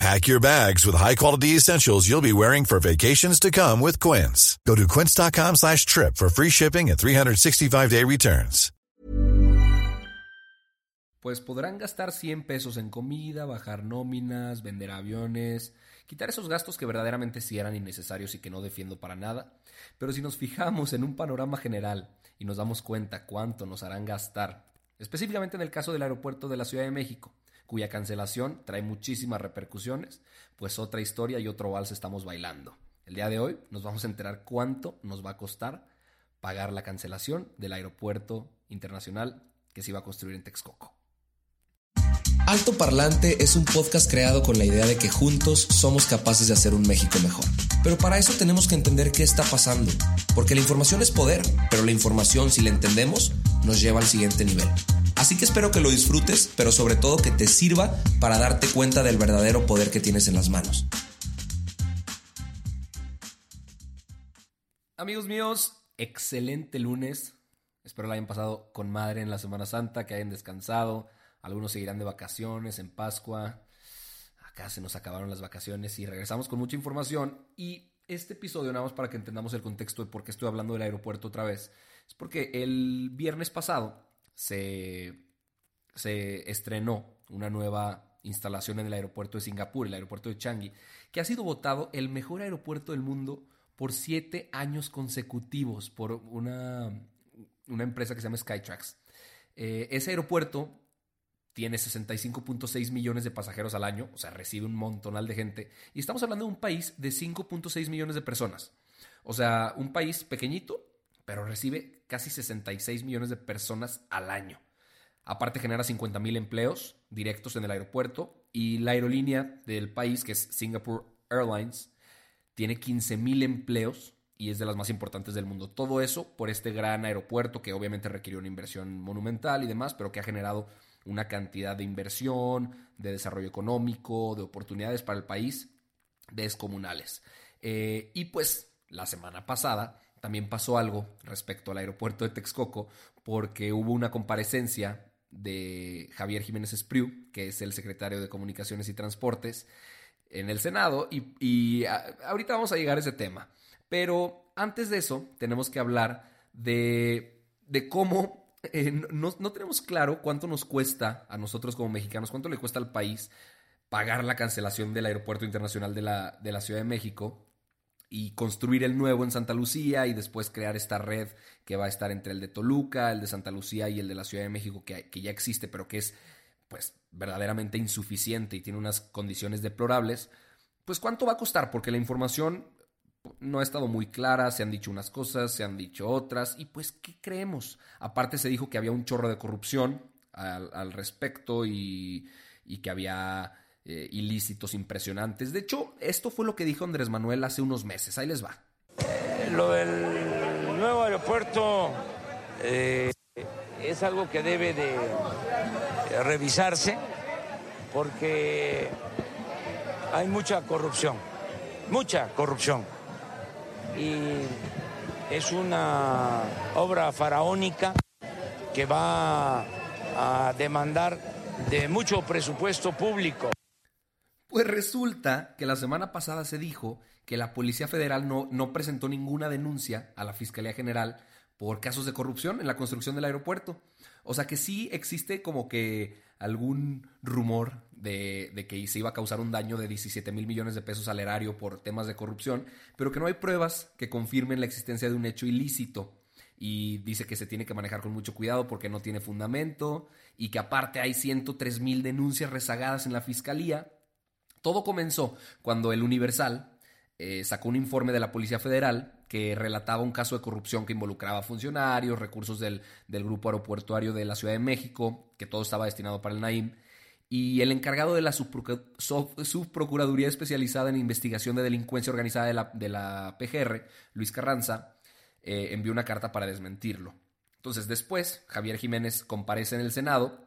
Pack your bags with high-quality essentials you'll be wearing for vacations to come with Quince. Go to quince.com slash trip for free shipping and 365-day returns. Pues podrán gastar 100 pesos en comida, bajar nóminas, vender aviones, quitar esos gastos que verdaderamente sí eran innecesarios y que no defiendo para nada. Pero si nos fijamos en un panorama general y nos damos cuenta cuánto nos harán gastar, específicamente en el caso del aeropuerto de la Ciudad de México, cuya cancelación trae muchísimas repercusiones, pues otra historia y otro vals estamos bailando. El día de hoy nos vamos a enterar cuánto nos va a costar pagar la cancelación del aeropuerto internacional que se iba a construir en Texcoco. Alto Parlante es un podcast creado con la idea de que juntos somos capaces de hacer un México mejor. Pero para eso tenemos que entender qué está pasando, porque la información es poder, pero la información si la entendemos nos lleva al siguiente nivel. Así que espero que lo disfrutes, pero sobre todo que te sirva para darte cuenta del verdadero poder que tienes en las manos. Amigos míos, excelente lunes. Espero la hayan pasado con madre en la Semana Santa, que hayan descansado. Algunos seguirán de vacaciones en Pascua. Acá se nos acabaron las vacaciones y regresamos con mucha información. Y este episodio, nada más para que entendamos el contexto de por qué estoy hablando del aeropuerto otra vez, es porque el viernes pasado se, estrenó una nueva instalación en el aeropuerto de Singapur, el aeropuerto de Changi, que ha sido votado el mejor aeropuerto del mundo por siete años consecutivos por una, una empresa que se llama Skytrax. Eh, ese aeropuerto tiene 65.6 millones de pasajeros al año, o sea, recibe un montonal de gente. Y estamos hablando de un país de 5.6 millones de personas. O sea, un país pequeñito, pero recibe casi 66 millones de personas al año. Aparte genera 50 mil empleos directos en el aeropuerto y la aerolínea del país, que es Singapore Airlines, tiene 15 mil empleos y es de las más importantes del mundo. Todo eso por este gran aeropuerto que obviamente requirió una inversión monumental y demás, pero que ha generado una cantidad de inversión, de desarrollo económico, de oportunidades para el país descomunales. Eh, y pues la semana pasada también pasó algo respecto al aeropuerto de Texcoco porque hubo una comparecencia de Javier Jiménez Espriu, que es el secretario de Comunicaciones y Transportes, en el Senado y, ahorita vamos a llegar a ese tema. Pero antes de eso tenemos que hablar de, de cómo eh, no, tenemos claro cuánto nos cuesta a nosotros como mexicanos, cuánto le cuesta al país pagar la cancelación del Aeropuerto Internacional de la, de la Ciudad de México y construir el nuevo en Santa Lucía y después crear esta red que va a estar entre el de Toluca, el de Santa Lucía y el de la Ciudad de México que, que ya existe, pero que es pues verdaderamente insuficiente y tiene unas condiciones deplorables, pues cuánto va a costar, porque la información no ha estado muy clara, se han dicho unas cosas, se han dicho otras, y pues, ¿qué creemos? Aparte se dijo que había un chorro de corrupción al, respecto y, que había eh, ilícitos impresionantes. De hecho, esto fue lo que dijo Andrés Manuel hace unos meses. Ahí les va. Eh, lo del nuevo aeropuerto eh, es algo que debe de revisarse porque hay mucha corrupción, mucha corrupción y es una obra faraónica que va a demandar de mucho presupuesto público. Pues resulta que la semana pasada se dijo que la Policía Federal no, no presentó ninguna denuncia a la Fiscalía General por casos de corrupción en la construcción del aeropuerto. O sea que sí existe como que algún rumor de, que se iba a causar un daño de 17 mil millones de pesos al erario por temas de corrupción, pero que no hay pruebas que confirmen la existencia de un hecho ilícito. Y dice que se tiene que manejar con mucho cuidado porque no tiene fundamento y que aparte hay 103 mil denuncias rezagadas en la fiscalía. Todo comenzó cuando el Universal eh, sacó un informe de la Policía Federal que relataba un caso de corrupción que involucraba funcionarios, recursos del, del, grupo aeropuertuario de la Ciudad de México, que todo estaba destinado para el Naim, y el encargado de la subprocuraduría especializada en investigación de delincuencia organizada de la, PGR, Luis Carranza, eh, envió una carta para desmentirlo. Entonces después, Javier Jiménez comparece en el Senado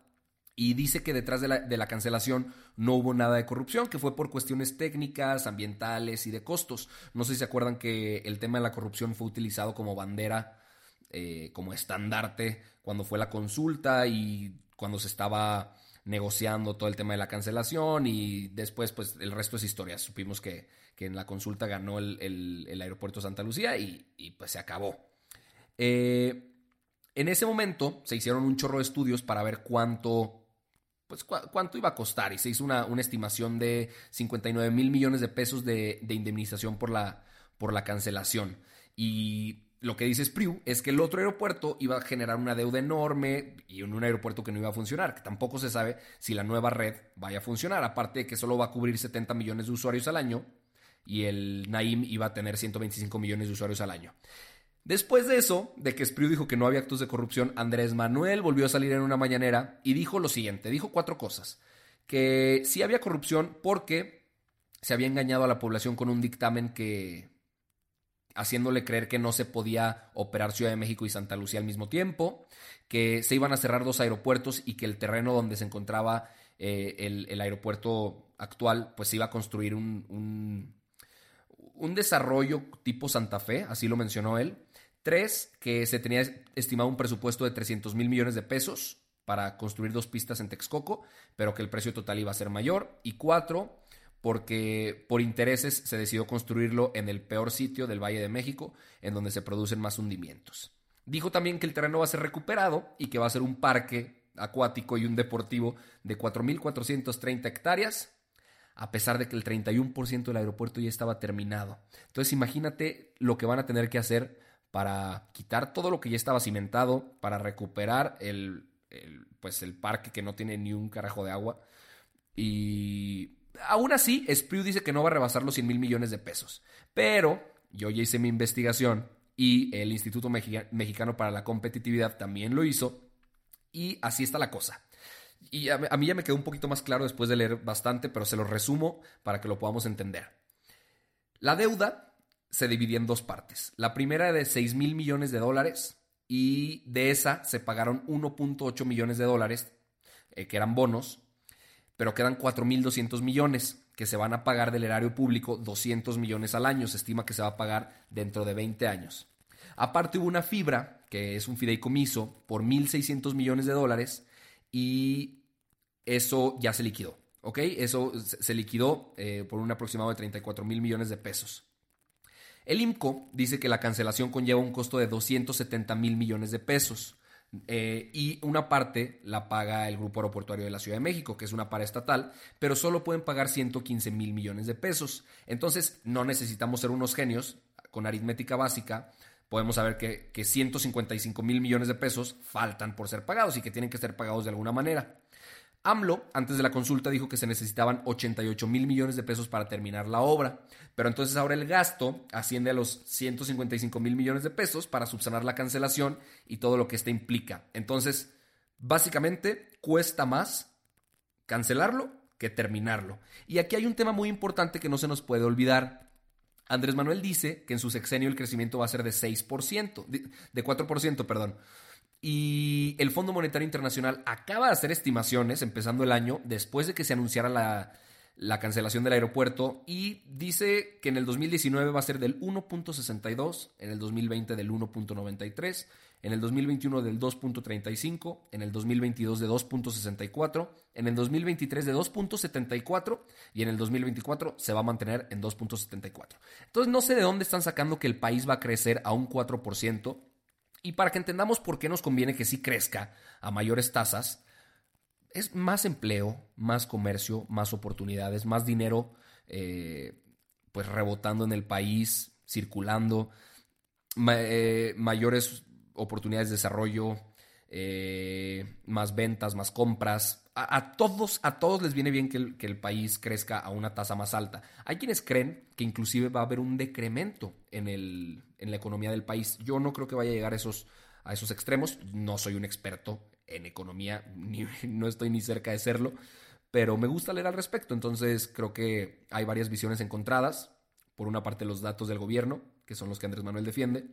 y dice que detrás de la, cancelación no hubo nada de corrupción, que fue por cuestiones técnicas, ambientales y de costos. No sé si se acuerdan que el tema de la corrupción fue utilizado como bandera, eh, como estandarte, cuando fue la consulta y cuando se estaba negociando todo el tema de la cancelación y después pues el resto es historia. Supimos que, en la consulta ganó el, aeropuerto Santa Lucía y, y pues se acabó. Eh, en ese momento se hicieron un chorro de estudios para ver cuánto, pues, cuánto iba a costar y se hizo una, estimación de 59 mil millones de pesos de, indemnización por la, por la cancelación. Y lo que dice Spriu es que el otro aeropuerto iba a generar una deuda enorme y un aeropuerto que no iba a funcionar, que tampoco se sabe si la nueva red vaya a funcionar, aparte de que solo va a cubrir 70 millones de usuarios al año y el Naim iba a tener 125 millones de usuarios al año. Después de eso, de que Spriu dijo que no había actos de corrupción, Andrés Manuel volvió a salir en una mañanera y dijo lo siguiente, dijo cuatro cosas. Que sí había corrupción porque se había engañado a la población con un dictamen que haciéndole creer que no se podía operar Ciudad de México y Santa Lucía al mismo tiempo, que se iban a cerrar dos aeropuertos y que el terreno donde se encontraba eh, el, aeropuerto actual, pues se iba a construir un, un desarrollo tipo Santa Fe, así lo mencionó él, Tres, que se tenía estimado un presupuesto de 300 mil millones de pesos para construir dos pistas en Texcoco, pero que el precio total iba a ser mayor. Y cuatro, porque por intereses se decidió construirlo en el peor sitio del Valle de México, en donde se producen más hundimientos. Dijo también que el terreno va a ser recuperado y que va a ser un parque acuático y un deportivo de 4.430 hectáreas, a pesar de que el 31% del aeropuerto ya estaba terminado. Entonces imagínate lo que van a tener que hacer para quitar todo lo que ya estaba cimentado, para recuperar el, pues el parque que no tiene ni un carajo de agua. Y aún así, Spriu dice que no va a rebasar los 100 mil millones de pesos. Pero yo ya hice mi investigación y el Instituto Mexicano para la Competitividad también lo hizo. Y así está la cosa. Y a, mí ya me quedó un poquito más claro después de leer bastante, pero se lo resumo para que lo podamos entender. La deuda se dividía en dos partes. La primera de 6 mil millones de dólares y de esa se pagaron 1.8 millones de dólares, eh, que eran bonos, pero quedan 4.200 millones que se van a pagar del erario público 200 millones al año. Se estima que se va a pagar dentro de 20 años. Aparte hubo una fibra, que es un fideicomiso, por 1.600 millones de dólares y eso ya se liquidó. ¿Ok? Eso se liquidó eh, por un aproximado de 34 mil millones de pesos. El IMCO dice que la cancelación conlleva un costo de 270 mil millones de pesos. Eh, y una parte la paga el Grupo Aeroportuario de la Ciudad de México, que es una estatal, pero solo pueden pagar 115 mil millones de pesos. Entonces, no necesitamos ser unos genios con aritmética básica. Podemos saber que, que 155 mil millones de pesos faltan por ser pagados y que tienen que ser pagados de alguna manera. AMLO, antes de la consulta, dijo que se necesitaban 88 mil millones de pesos para terminar la obra, pero entonces ahora el gasto asciende a los 155 mil millones de pesos para subsanar la cancelación y todo lo que esto implica. Entonces, básicamente, cuesta más cancelarlo que terminarlo. Y aquí hay un tema muy importante que no se nos puede olvidar. Andrés Manuel dice que en su sexenio el crecimiento va a ser de 6%, de 4%, perdón. Y el Fondo Monetario Internacional acaba de hacer estimaciones empezando el año después de que se anunciara la, la cancelación del aeropuerto y dice que en el 2019 va a ser del 1.62, en el 2020 del 1.93, en el 2021 del 2.35, en el 2022 de 2.64, en el 2023 de 2.74 y en el 2024 se va a mantener en 2.74. Entonces no sé de dónde están sacando que el país va a crecer a un 4%. Y para que entendamos por qué nos conviene que sí crezca a mayores tasas, es más empleo, más comercio, más oportunidades, más dinero eh, pues rebotando en el país, circulando, eh, mayores oportunidades de desarrollo, eh, más ventas, más compras. A, todos, a todos les viene bien que el, que el, país crezca a una tasa más alta. Hay quienes creen que inclusive va a haber un decremento en, el, en la economía del país. Yo no creo que vaya a llegar a esos, a esos extremos. No soy un experto en economía, ni, no estoy ni cerca de serlo, pero me gusta leer al respecto. Entonces creo que hay varias visiones encontradas. Por una parte los datos del gobierno, que son los que Andrés Manuel defiende,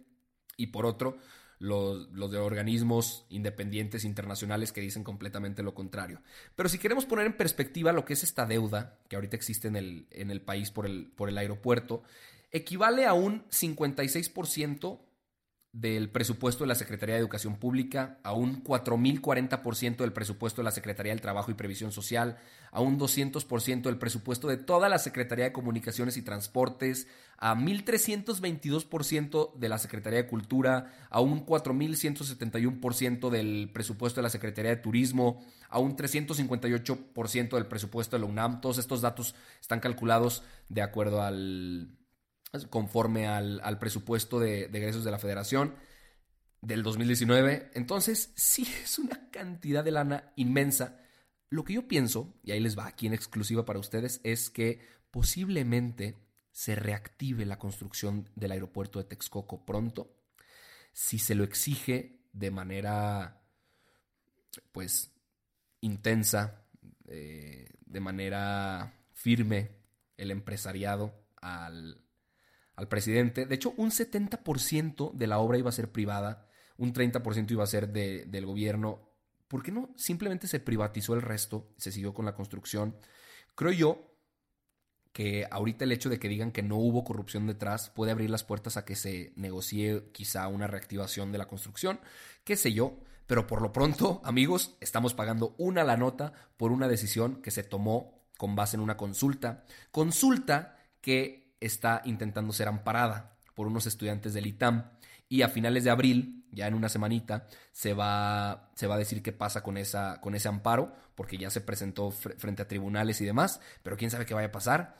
y por otro los, de organismos independientes internacionales que dicen completamente lo contrario. Pero si queremos poner en perspectiva lo que es esta deuda que ahorita existe en el, en el país por el, por el aeropuerto, equivale a un 56% del presupuesto de la Secretaría de Educación Pública, a un 4.040% del presupuesto de la Secretaría del Trabajo y Previsión Social, a un 200% del presupuesto de toda la Secretaría de Comunicaciones y Transportes, a 1.322% de la Secretaría de Cultura, a un 4.171% del presupuesto de la Secretaría de Turismo, a un 358% del presupuesto de la UNAM. Todos estos datos están calculados de acuerdo al conforme al, presupuesto de, de egresos de la federación del 2019. Entonces, sí es una cantidad de lana inmensa. Lo que yo pienso, y ahí les va aquí en exclusiva para ustedes, es que posiblemente se reactive la construcción del aeropuerto de Texcoco pronto, si se lo exige de manera, pues, intensa, eh, de manera firme el empresariado al, al presidente. De hecho, un 70% de la obra iba a ser privada, un 30% iba a ser del gobierno. ¿Por qué no simplemente se privatizó el resto, se siguió con la construcción? Creo yo que ahorita el hecho de que digan que no hubo corrupción detrás puede abrir las puertas a que se negocie quizá una reactivación de la construcción, qué sé yo, pero por lo pronto, amigos, estamos pagando una la nota por una decisión que se tomó con base en una consulta, consulta que está intentando ser amparada por unos estudiantes del ITAM y a finales de abril, ya en una semanita, se va, se va a decir qué pasa con, esa, con ese amparo, porque ya se presentó frente a tribunales y demás, pero quién sabe qué vaya a pasar.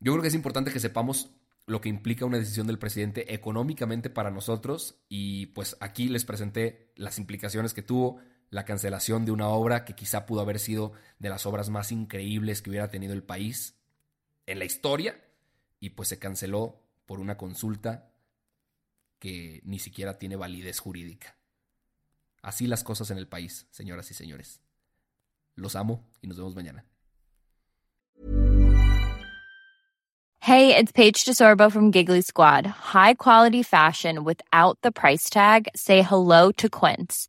Yo creo que es importante que sepamos lo que implica una decisión del presidente económicamente para nosotros y pues aquí les presenté las implicaciones que tuvo la cancelación de una obra que quizá pudo haber sido de las obras más increíbles que hubiera tenido el país en la historia y pues se canceló por una consulta que ni siquiera tiene validez jurídica. Así las cosas en el país, señoras y señores. Los amo y nos vemos mañana. Hey, it's Paige DeSorbo from Giggly Squad. High quality fashion without the price tag. Say hello to Quince.